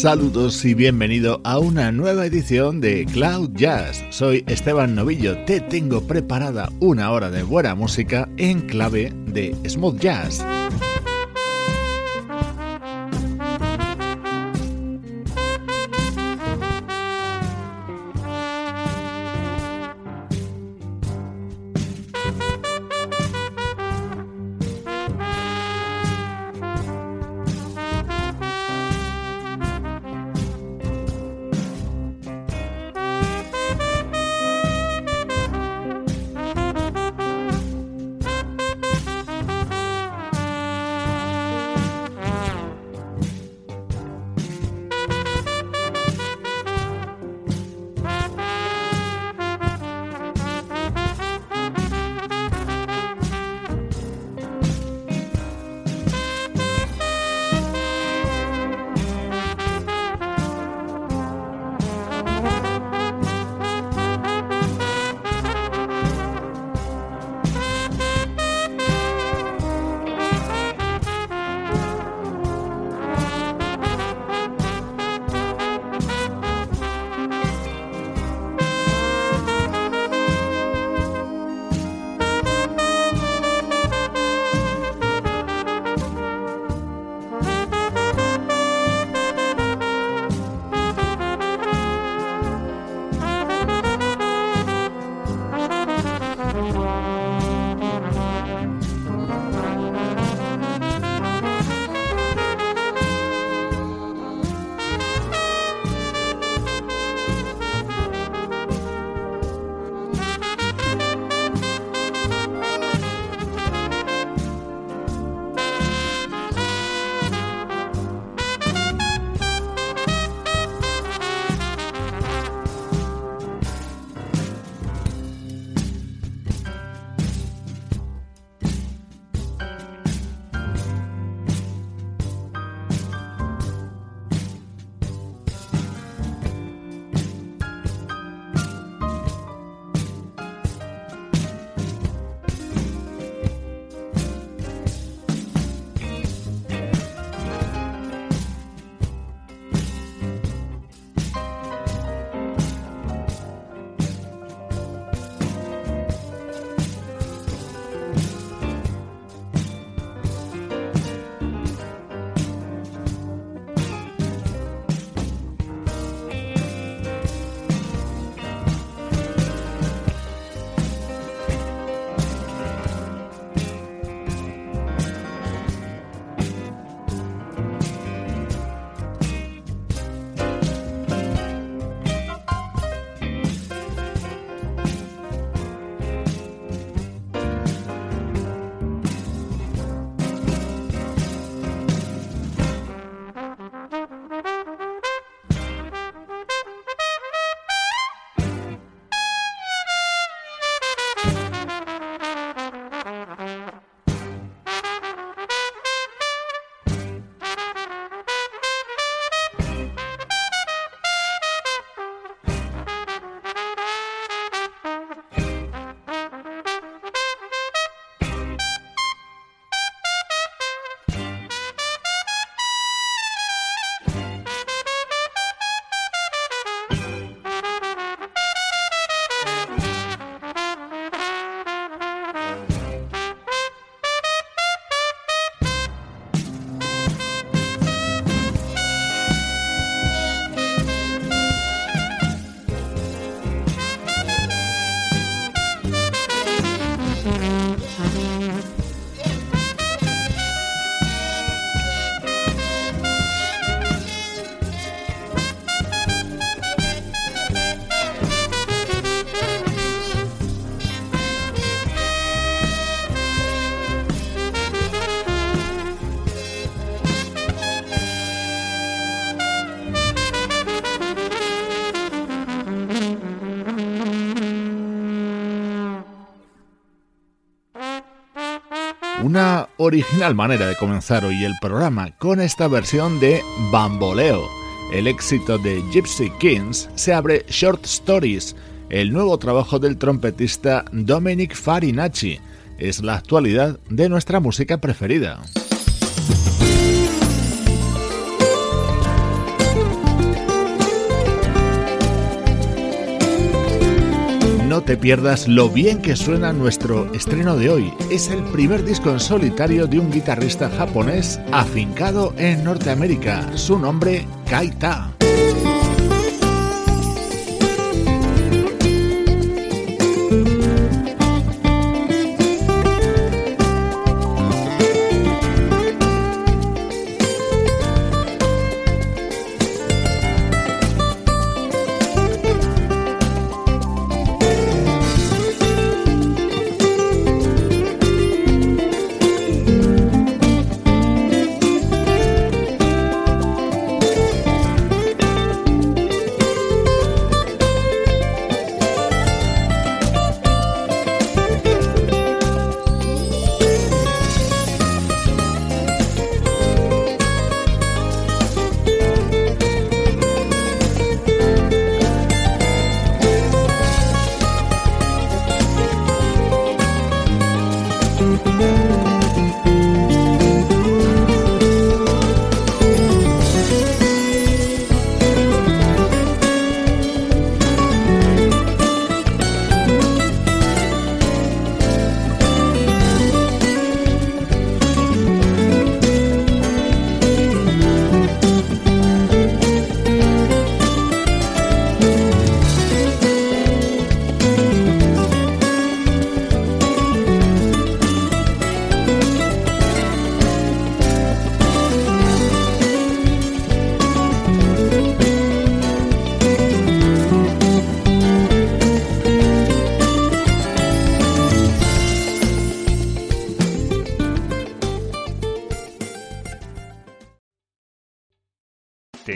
Saludos y bienvenido a una nueva edición de Cloud Jazz. Soy Esteban Novillo, te tengo preparada una hora de buena música en clave de smooth jazz. Una original manera de comenzar hoy el programa con esta versión de Bamboleo. El éxito de Gypsy Kings se abre Short Stories, el nuevo trabajo del trompetista Dominic Farinacci. Es la actualidad de nuestra música preferida. Te pierdas lo bien que suena nuestro estreno de hoy. Es el primer disco en solitario de un guitarrista japonés afincado en Norteamérica. Su nombre, Kaita.